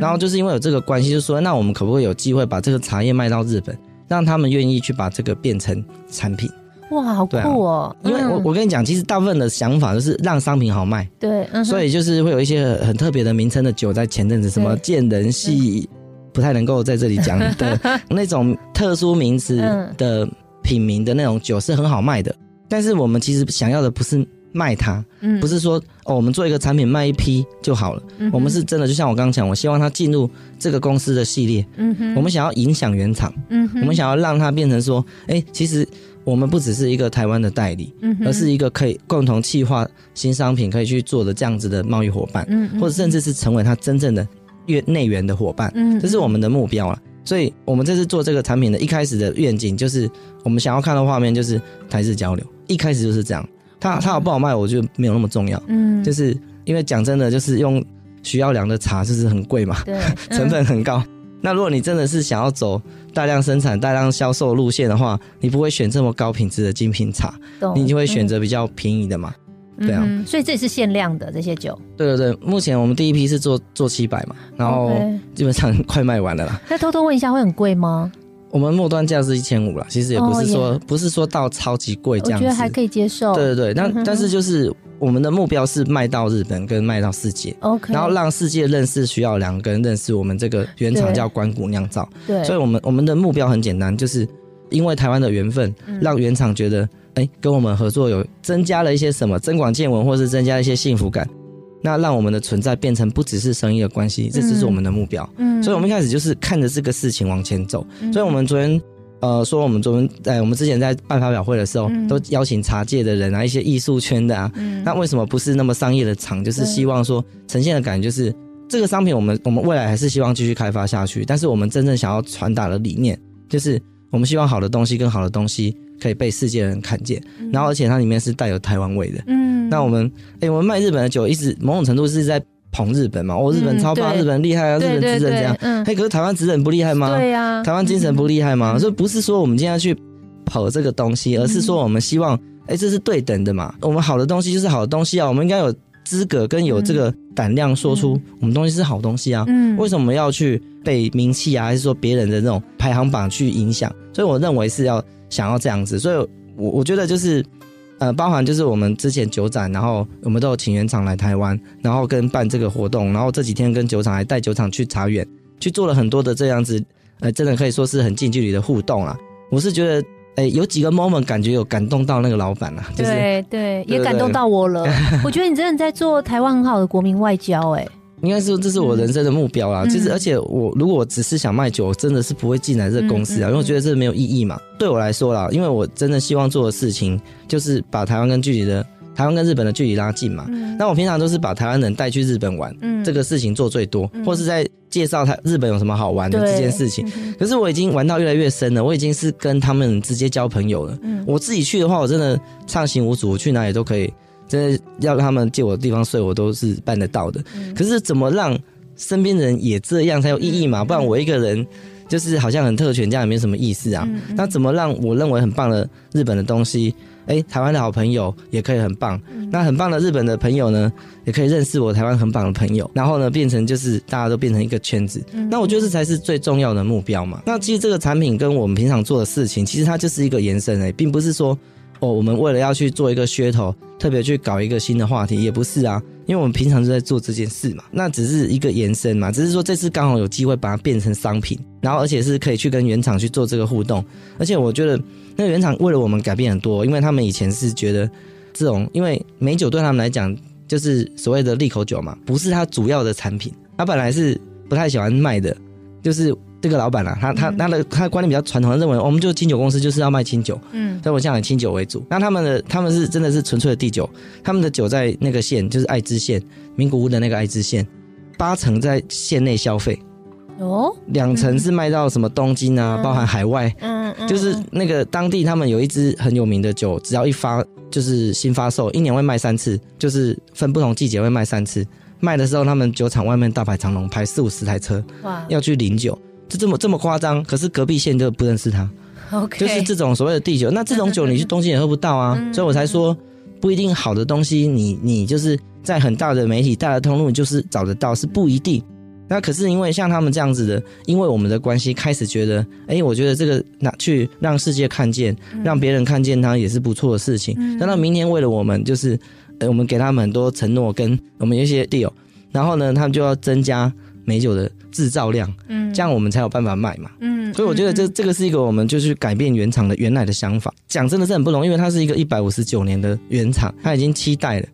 然后就是因为有这个关系，就说那我们可不可以有机会把这个茶叶卖到日本，让他们愿意去把这个变成产品？哇，好酷哦！因为我嗯。我跟你讲，其实大部分的想法就是让商品好卖，对，嗯所以就是会有一些很很特别的名称的酒，在前阵子什么对。见人系，不太能够在这里讲的 *laughs* 那种特殊名词嗯。的品名的那种酒是很好卖的，但是我们其实想要的不是卖它，嗯。不是说哦我们做一个产品卖一批就好了，嗯我们是真的就像我刚刚讲，我希望它进入这个公司的系列，嗯哼，我们想要影响原厂，嗯哼，我们想要让它变成说，哎，其实我们不只是一个台湾的代理，嗯，而是一个可以共同企划新商品可以去做的这样子的贸易伙伴，嗯，嗯或者甚至是成为它真正的越内源的伙伴，嗯，这是我们的目标了。所以我们这次做这个产品的一开始的愿景就是，我们想要看到画面就是台式交流，一开始就是这样。它它好不好卖，我觉得没有那么重要，嗯，就是因为讲真的，就是用徐耀良的茶就是很贵嘛，对，*laughs* 成本很高。那如果你真的是想要走大量生产、大量销售路线的话，你不会选这么高品质的精品茶，你就会选择比较便宜的嘛。对啊嗯所以这也是限量的这些酒。对对对，目前我们第一批是做做七百嘛，然后基本上快卖完了啦。那偷偷问一下，会很贵吗？我们末端价是一千五啦，其实也不是说、哦不是说到超级贵这样子。我觉得还可以接受。对对对，那、嗯但是就是我们的目标是卖到日本跟卖到世界。OK，然后让世界认识徐耀良，跟认识我们这个原厂叫关谷酿造。对，所以我们我们的目标很简单，就是因为台湾的缘分，嗯让原厂觉得，哎，跟我们合作有增加了一些什么增广见闻，或是增加一些幸福感，那让我们的存在变成不只是生意的关系，这只是我们的目标。嗯所以我们一开始就是看着这个事情往前走。嗯所以我们昨天。呃，说我们昨天在我们之前在办发表会的时候，嗯都邀请茶界的人啊，一些艺术圈的啊，嗯那为什么不是那么商业的厂？就是希望说呈现的感觉就是这个商品，我们我们未来还是希望继续开发下去。但是我们真正想要传达的理念，就是我们希望好的东西跟好的东西可以被世界人看见，然后而且它里面是带有台湾味的。嗯那我们哎、我们卖日本的酒，一直某种程度是在捧日本嘛，哦，日本嗯超棒，对日本厉害啊，日本对对职人怎样对？嗯哎、可是台湾职人不厉害吗？对呀，台湾精神不厉害吗？嗯所以不是说我们今天要去捧这个东西，而是说我们希望，哎、这是对等的嘛。我们好的东西就是好的东西啊，我们应该有资格跟有这个胆量说出我们东西是好东西啊。嗯为什么要去被名气啊，还是说别人的那种排行榜去影响？所以我认为是要想要这样子，所以我我觉得就是。呃，包含就是我们之前酒展，然后我们都有请原厂来台湾，然后跟办这个活动，然后这几天跟酒厂还带酒厂去茶园，去做了很多的这样子，呃，真的可以说是很近距离的互动啦。我是觉得，哎、有几个 moment 感觉有感动到那个老板啦，就是对对，也对感动到我了。*laughs* 我觉得你真的在做台湾很好的国民外交，哎，应该是这是我人生的目标啦。嗯其实，而且我如果我只是想卖酒，我真的是不会进来这个公司啊，因为我觉得这没有意义嘛。对我来说啦，因为我真的希望做的事情就是把台湾跟距离的台湾跟日本的距离拉近嘛。嗯那我平常都是把台湾人带去日本玩，嗯这个事情做最多，嗯或是在介绍他日本有什么好玩的这件事情。嗯可是我已经玩到越来越深了，我已经是跟他们直接交朋友了。嗯我自己去的话，我真的畅行无阻，我去哪里都可以，真的要他们借我的地方睡，我都是办得到的。嗯可是怎么让身边人也这样才有意义嘛？不然我一个人就是好像很特权，这样也没什么意思啊。那怎么让我认为很棒的日本的东西，哎，台湾的好朋友也可以很棒？嗯那很棒的日本的朋友呢，也可以认识我台湾很棒的朋友，然后呢，变成就是大家都变成一个圈子。嗯那我觉得这才是最重要的目标嘛。那其实这个产品跟我们平常做的事情，其实它就是一个延伸诶、并不是说哦，我们为了要去做一个噱头，特别去搞一个新的话题，也不是啊。因为我们平常就在做这件事嘛，那只是一个延伸嘛，只是说这次刚好有机会把它变成商品，然后而且是可以去跟原厂去做这个互动，而且我觉得那个原厂为了我们改变很多，因为他们以前是觉得这种，因为美酒对他们来讲就是所谓的利口酒嘛，不是它主要的产品，他本来是不太喜欢卖的，就是这个老板啊，他他他的他的观念比较传统，他认为我们就清酒公司就是要卖清酒，嗯。所以我现在以清酒为主。那他们的他们是真的是纯粹的地酒，他们的酒在那个县就是爱知县名古屋的那个爱知县，八成在县内消费，哦，两成是卖到什么东京啊，嗯。包含海外。嗯嗯，就是那个当地他们有一支很有名的酒，只要一发就是新发售，一年会卖三次，就是分不同季节会卖三次。卖的时候，他们酒厂外面大排长龙，排四五十台车哇。要去领酒，就这么这么夸张。可是隔壁县就不认识他，，OK，就是这种所谓的地酒。那这种酒你去东京也喝不到啊，嗯所以我才说不一定好的东西你，你就是在很大的媒体、大的通路，你就是找得到，是不一定。那可是因为像他们这样子的，因为我们的关系，开始觉得，哎，我觉得这个拿去让世界看见，让别人看见它也是不错的事情。嗯那到明年为了我们，就是，呃，我们给他们很多承诺，跟我们有一些 deal，然后呢，他们就要增加美酒的制造量，嗯这样我们才有办法卖嘛。嗯，所以我觉得这这个是一个我们就去改变原厂的原来的想法。讲真的是很不容易，因为它是一个一百五十九年的原厂，它已经期待了。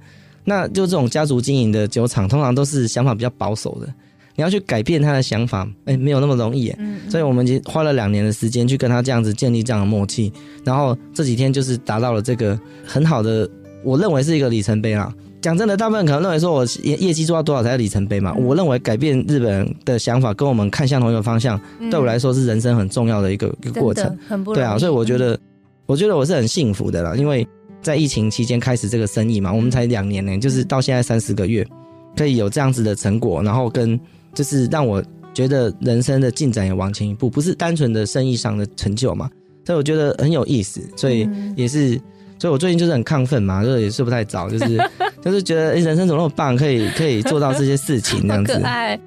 那就这种家族经营的酒厂，通常都是想法比较保守的。你要去改变他的想法，哎，没有那么容易耶。嗯，所以我们已经花了两年的时间去跟他这样子建立这样的默契，然后这几天就是达到了这个很好的，我认为是一个里程碑啦。讲真的，大部分可能认为说我业业绩做到多少才是里程碑嘛。我认为改变日本人的想法，跟我们看向同一个方向，对我来说是人生很重要的一个一个过程。很不对啊，所以我觉得，我觉得我是很幸福的啦，因为在疫情期间开始这个生意嘛，我们才两年呢，就是到现在三十个月，可以有这样子的成果，然后跟就是让我觉得人生的进展也往前一步，不是单纯的生意上的成就嘛。所以我觉得很有意思，所以也是。所以，我最近就是很亢奋嘛，就是也睡不太早，就是 *laughs* 就是觉得人生怎么那么棒，可以可以做到这些事情 *laughs* 这样子。可爱。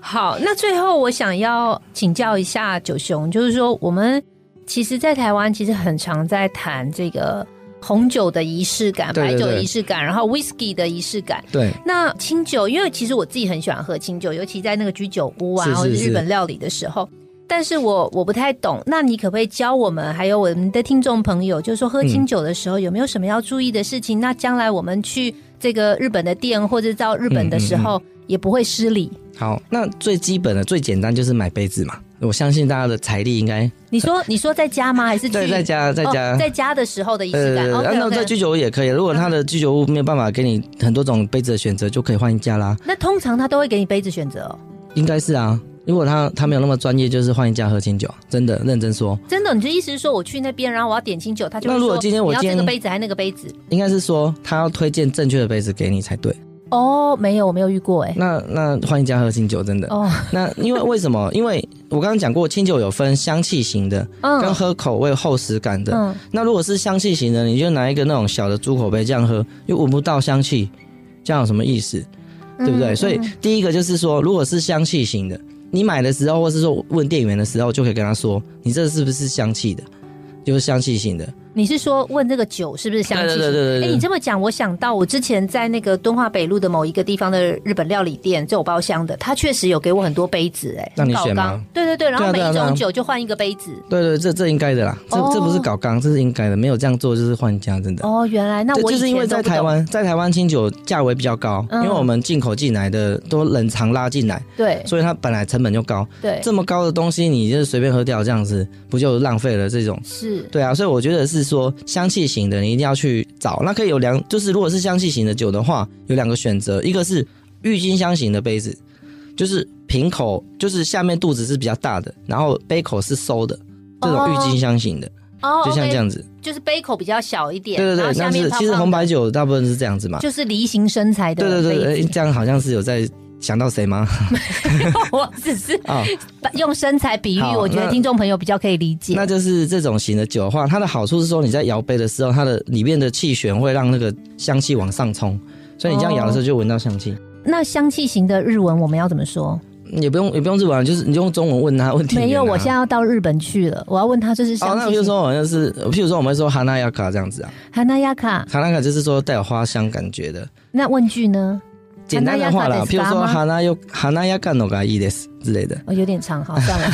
好，那最后我想要请教一下九雄，就是说我们其实，在台湾其实很常在谈这个红酒的仪式感、白酒的仪式感，然后 whisky 的仪式感。对。那清酒，因为其实我自己很喜欢喝清酒，尤其在那个居酒屋啊，或者日本料理的时候。但是我我不太懂，那你可不可以教我们，还有我们的听众朋友，就是说喝清酒的时候有没有什么要注意的事情？那将来我们去这个日本的店或者到日本的时候，也不会失礼。好，那最基本的、最简单就是买杯子嘛。我相信大家的财力应该。你说你说在家吗？还是对在家在家在家的时候的仪式感？那在居酒屋也可以。如果他的居酒屋没有办法给你很多种杯子的选择，就可以换一家啦。那通常他都会给你杯子选择？应该是啊。如果他他没有那么专业，就是换一家喝清酒，真的认真说。真的，你的意思是说我去那边，然后我要点清酒，他就那如果今天我今天这个杯子还是那个杯子？应该是说他要推荐正确的杯子给你才对。哦，没有，我没有遇过哎。那那换一家喝清酒，真的。哦。*laughs* 那因为为什么？因为我刚刚讲过，清酒有分香气型的，跟喝口味厚实感的。嗯。那如果是香气型的，你就拿一个那种小的猪口杯这样喝，又闻不到香气，这样有什么意思？对不对？所以第一个就是说，如果是香气型的。你买的时候，或是说问店员的时候，就可以跟他说，你这是不是香气的，就是香气型的。你是说问这个酒是不是香气？对对对对。哎，你这么讲，我想到我之前在那个敦化北路的某一个地方的日本料理店，就有包厢的，他确实有给我很多杯子，哎，让你选吗？对对对，然后每一种酒就换一个杯子。对对，这这应该的啦，这这不是搞刚，这是应该的，没有这样做就是换家，真的。哦，原来那我就是因为在台湾，在台湾清酒价位比较高，因为我们进口进来的都冷藏拉进来，对，所以它本来成本就高，对，这么高的东西你就随便喝掉，这样子不就浪费了？这种是对啊，所以我觉得是说香气。型的你一定要去找，那可以有两，就是如果是香气型的酒的话，有两个选择，一个是郁金香型的杯子，就是瓶口，就是下面肚子是比较大的，然后杯口是收的，这种郁金香型的，哦，就像这样子，就是杯口比较小一点，对对对，那是其实红白酒大部分是这样子嘛，就是梨形身材的，对对对，这样好像是有在。想到谁吗？*laughs* 我只是用身材比喻，我觉得听众朋友比较可以理解。那就是这种型的酒的话，它的好处是说你在摇杯的时候，它的里面的气旋会让那个香气往上冲，所以你这样摇的时候就闻到香气。那香气型的日文我们要怎么说？也不用也不用日文，就是你用中文问他问题。没有，我现在要到日本去了，我要问他这是香那比如说好像是，譬如说我们说哈娜亚卡这样子啊，哈娜亚卡，哈娜卡就是说带有花香感觉的。那问句呢？简单的话啦，比如说哈那又哈那亚干诺嘎伊的之类的，哦，有点长，好 *laughs* 算了。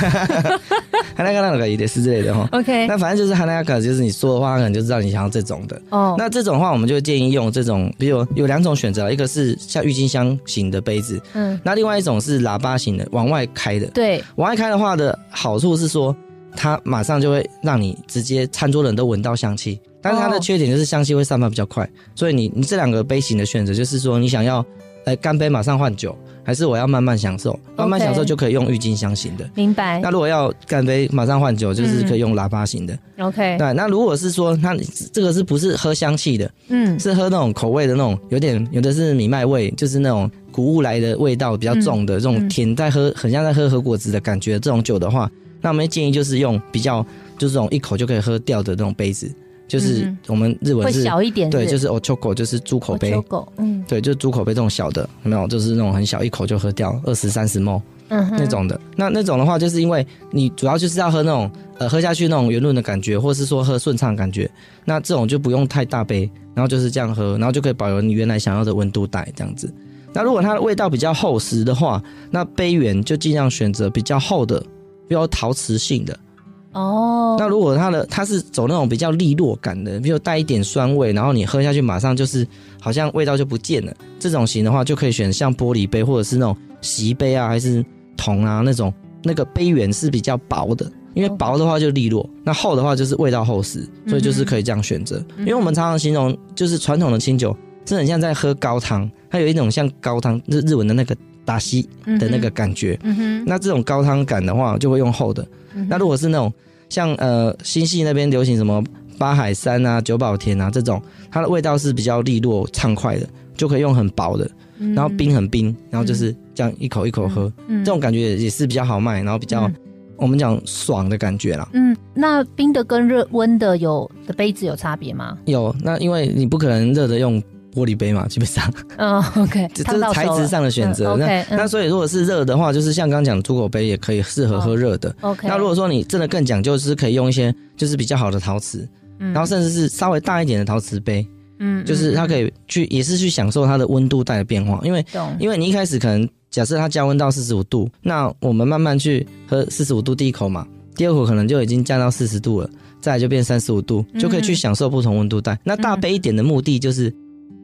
哈那干诺嘎伊的是之类的哈。OK，那反正就是哈那亚卡，就是你说的话，可能就知道你想要这种的。哦，那这种话，我们就建议用这种，比如有两种选择，一个是像郁金香型的杯子，嗯，那另外一种是喇叭型的，往外开的。对，往外开的话的好处是说，它马上就会让你直接餐桌人都闻到香气，但是它的缺点就是香气会散发比较快，所以你你这两个杯型的选择，就是说你想要。哎，干杯马上换酒，还是我要慢慢享受？慢慢享受就可以用郁金香型的。明白。那如果要干杯马上换酒，就是可以用喇叭型的。OK。对，那如果是说，那这个是不是喝香气的？嗯，是喝那种口味的那种，有点有的是米麦味，就是那种谷物来的味道比较重的这种甜，在喝很像在喝核果子的感觉。这种酒的话，那我们建议就是用比较就是这种一口就可以喝掉的那种杯子。就是我们日文是小一点，对，就是 ochoko，就是猪口杯，嗯，对，就是猪口杯这种小的，有没有？就是那种很小，一口就喝掉二十三十 m 嗯，那种的。那那种的话，就是因为你主要就是要喝那种呃喝下去那种圆润的感觉，或是说喝顺畅感觉。那这种就不用太大杯，然后就是这样喝，然后就可以保留你原来想要的温度带这样子。那如果它的味道比较厚实的话，那杯缘就尽量选择比较厚的，比较陶瓷性的。哦，那如果它的它是走那种比较利落感的，比如带一点酸味，然后你喝下去马上就是好像味道就不见了，这种型的话就可以选像玻璃杯或者是那种锡杯啊，还是铜啊那种，那个杯缘是比较薄的，因为薄的话就利落，那厚的话就是味道厚实，所以就是可以这样选择。因为我们常常形容就是传统的清酒，是很像在喝高汤，它有一种像高汤日日文的那个达西的那个感觉。嗯哼，那这种高汤感的话，就会用厚的。那如果是那种像呃新系那边流行什么八海山啊、九宝田啊这种，它的味道是比较利落畅快的，就可以用很薄的，然后冰很冰，然后就是这样一口一口喝，嗯。这种感觉也也是比较好卖，然后比较、嗯。我们讲爽的感觉啦。嗯，那冰的跟热温的有的杯子有差别吗？有那因为你不可能热的用玻璃杯嘛，基本上。嗯，*laughs* OK，*laughs* 这这是材质上的选择。那那所以如果是热的话，就是像刚刚讲的猪口杯也可以适合喝热的。OK，那如果说你真的更讲究，是可以用一些就是比较好的陶瓷，嗯。然后甚至是稍微大一点的陶瓷杯，嗯就是它可以以去也是去享受它的温度带的变化，因为，因为你一开始可能假设它加温到四十五度，那我们慢慢去喝四十五度第一口嘛，第二口可能就已经降到四十度了，再来就变三十五度，嗯就可以去享受不同温度带。那大杯一点的目的就是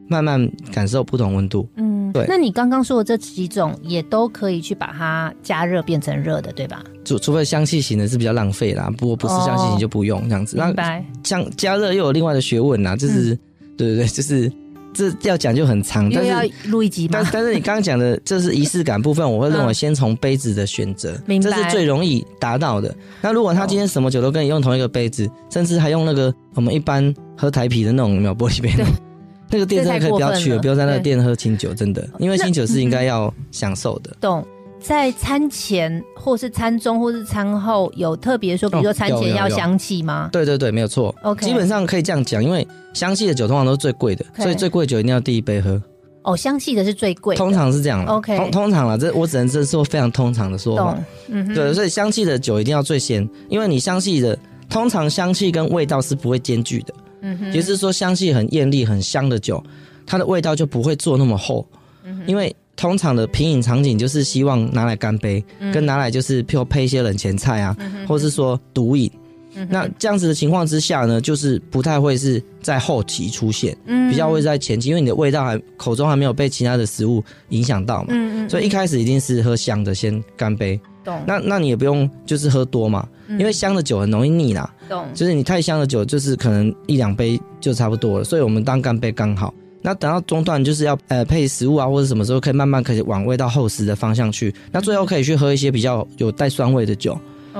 慢慢感受不同温度。嗯，对那你刚刚说的这几种也都可以去把它加热变成热的，对吧？除除非香气型的是比较浪费啦，不过不是香气型就不用这样子。那明白，像加热又有另外的学问啦，就是、对对对，就 *laughs* 是这要讲就很长，但是。录一集嘛但？但是你刚刚讲的，这是仪式感部分，我会认为先从杯子的选择，明白这是最容易达到的。那如果他今天什么酒都跟你用同一个杯子，甚至还用那个我们一般喝台啤的那种有没有玻璃杯对，那个店真的可以不要去了，不要在那个店喝清酒，真的，因为清酒是应该要享受的。懂。在餐前或是餐中或是餐后有特别说，比如说哦餐前要香气吗？对对对，没有错。OK 基本上可以这样讲，因为香气的酒通常都是最贵的所以最贵的酒一定要第一杯喝。哦，香气的是最贵，通常是这样啦。OK 通通常了，这我只能这说非常通常的说法对，所以香气的酒一定要最先，因为你香气的通常香气跟味道是不会兼具的，也就是说香气很艳丽、很香的酒，它的味道就不会做那么厚，嗯因为通常的品饮场景就是希望拿来干杯，嗯。跟拿来就是譬如配一些冷前菜啊，或是说毒饮。嗯那这样子的情况之下呢，就是不太会是在后期出现，嗯比较会在前期，因为你的味道还口中还没有被其他的食物影响到嘛，嗯嗯，所以一开始一定是喝香的先干杯。懂那那你也不用就是喝多嘛，嗯因为香的酒很容易腻啦。懂，就是你太香的酒，就是可能一两杯就差不多了，所以我们当干杯刚好。那等到中段就是要呃配食物啊，或者什么时候可以慢慢可以往味道厚实的方向去。那最后可以去喝一些比较有带酸味的酒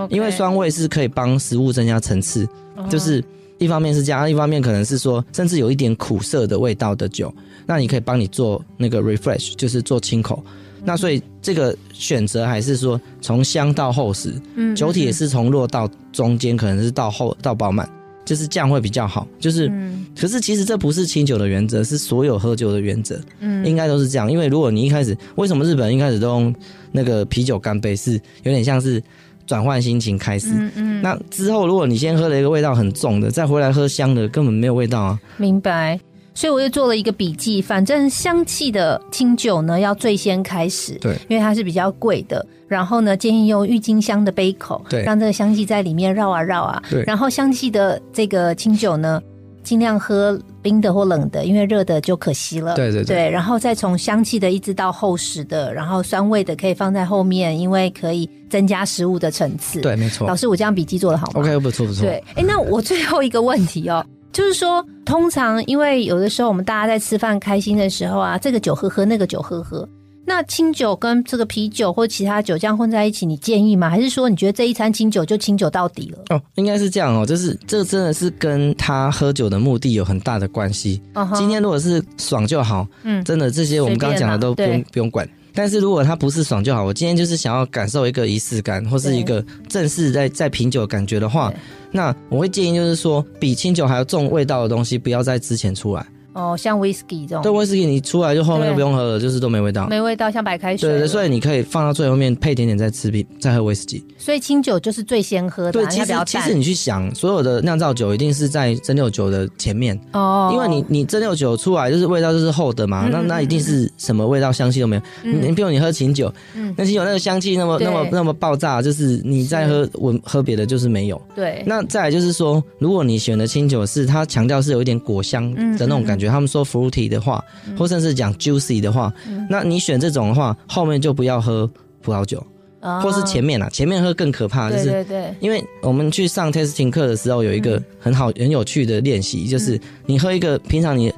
因为酸味是可以帮食物增加层次，哦就是一方面是这样，一方面可能是说甚至有一点苦涩的味道的酒，那你可以帮你做那个 refresh，就是做清口。那所以这个选择还是说从香到厚实，嗯酒体也是从弱到中间，可能是到厚到饱满，就是这样会比较好。就是，嗯可是其实这不是清酒的原则，是所有喝酒的原则，嗯应该都是这样。因为如果你一开始，为什么日本人一开始都用那个啤酒干杯，是有点像是转换心情开始。嗯嗯，那之后，如果你先喝了一个味道很重的，再回来喝香的，根本没有味道啊。明白。所以我就做了一个笔记，反正香气的清酒呢要最先开始，对，因为它是比较贵的。然后呢，建议用郁金香的杯口，对让这个香气在里面绕啊绕啊。对然后香气的这个清酒呢，尽量喝冰的或冷的，因为热的就可惜了。对对对对，然后再从香气的一直到厚实的，然后酸味的可以放在后面，因为可以增加食物的层次。，对，没错老。师，我这样笔记做的好吗 OK，不错不错。对，哎，那我最后一个问题哦，就是说，通常因为有的时候我们大家在吃饭开心的时候啊，这个酒喝喝，那个酒喝喝，那清酒跟这个啤酒或其他酒这样混在一起，你建议吗？还是说你觉得这一餐清酒就清酒到底了？哦，应该是这样哦，就是这真的是跟他喝酒的目的有很大的关系。今天如果是爽就好，嗯真的这些我们刚刚讲的都不用不用管。但是如果他不是爽就好，我今天就是想要感受一个仪式感，或是一个正式在在品酒的感觉的话，那我会建议就是说，比清酒还要重味道的东西不要在之前出来。哦，像 whisky 这对种威士忌你出来就后面对就不用喝了，就是都没味道。没味道，像白开水。对对，所以你可以放到最后面配点点再吃啤，再喝威士忌。所以清酒就是最先喝的对，啊，其实其实你去想，所有的酿造酒一定是在蒸馏酒的前面，哦，因为你你蒸馏酒出来就是味道就是厚的嘛，嗯那那一定是什么味道香气都没有。嗯你比如你喝琴酒，嗯那琴酒那个香气那么那么那么爆炸，就是你再喝我喝别的就是没有。对，那再来就是说，如果你选的清酒是它强调是有一点果香嗯的那种感觉，他们说 fruity 的话，或甚至讲 juicy 的话，嗯。那你选这种的话，后面就不要喝葡萄酒，哦或是前面啦，前面喝更可怕，就是对对，因为我们去上 testing 课的时候，有一个很好、很有趣的练习，就是你喝一个平常你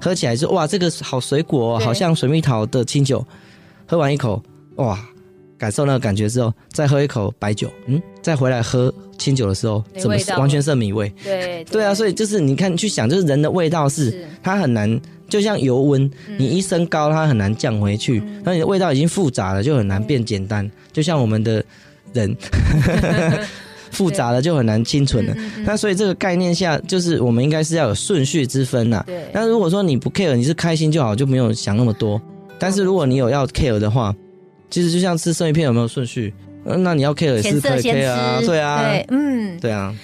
喝起来是哇，这个好水果，好像水蜜桃的清酒。喝完一口，哇，感受那个感觉之后，再喝一口白酒，嗯，再回来喝清酒的时候，怎么完全是米味？对对啊，所以就是你看去想，就是人的味道是它很难，就像油温，你一升高，它很难降回去。那你的味道已经复杂了，就很难变简单。就像我们的人。*laughs* 复杂了就很难清纯了，那所以这个概念下，就是我们应该是要有顺序之分呐。对。那如果说你不 care，你是开心就好，就没有想那么多。但是如果你有要 care 的话，其实就像吃生鱼片有没有顺序？嗯，那你要 care 也是可以 care 啊，对啊，对，嗯，对啊。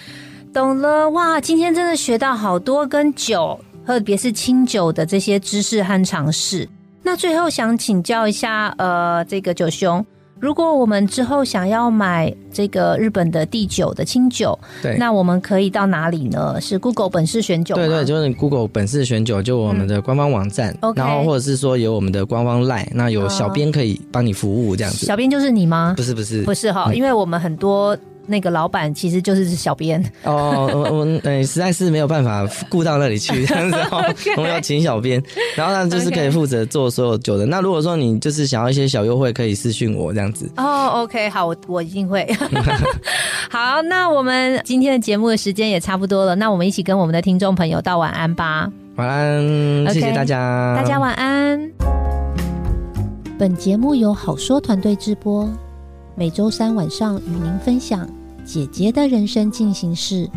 懂了哇！今天真的学到好多跟酒，特别是清酒的这些知识和常识。那最后想请教一下，呃，这个九兄。如果我们之后想要买这个日本的第九的清酒，对，那我们可以到哪里呢？是 Google 本市选酒，对对，就是 Google 本市选酒，就我们的官方网站，然后或者是说有我们的官方 Line，那有小编可以帮你服务这样子。小编就是你吗？不是不是不是哈，因为我们很多。那个老板其实就是小编哦，我我呃实在是没有办法顾到那里去这样子，*laughs* 我们要请小编，然后呢就是可以负责做所有酒的。那如果说你就是想要一些小优惠，可以私讯我这样子。哦，OK，好，我我一定会。*laughs* 好，那我们今天的节目的时间也差不多了，那我们一起跟我们的听众朋友道晚安吧。晚安，谢谢大家，大家晚安。本节目由好说团队直播。每周三晚上与您分享姐姐的人生进行式。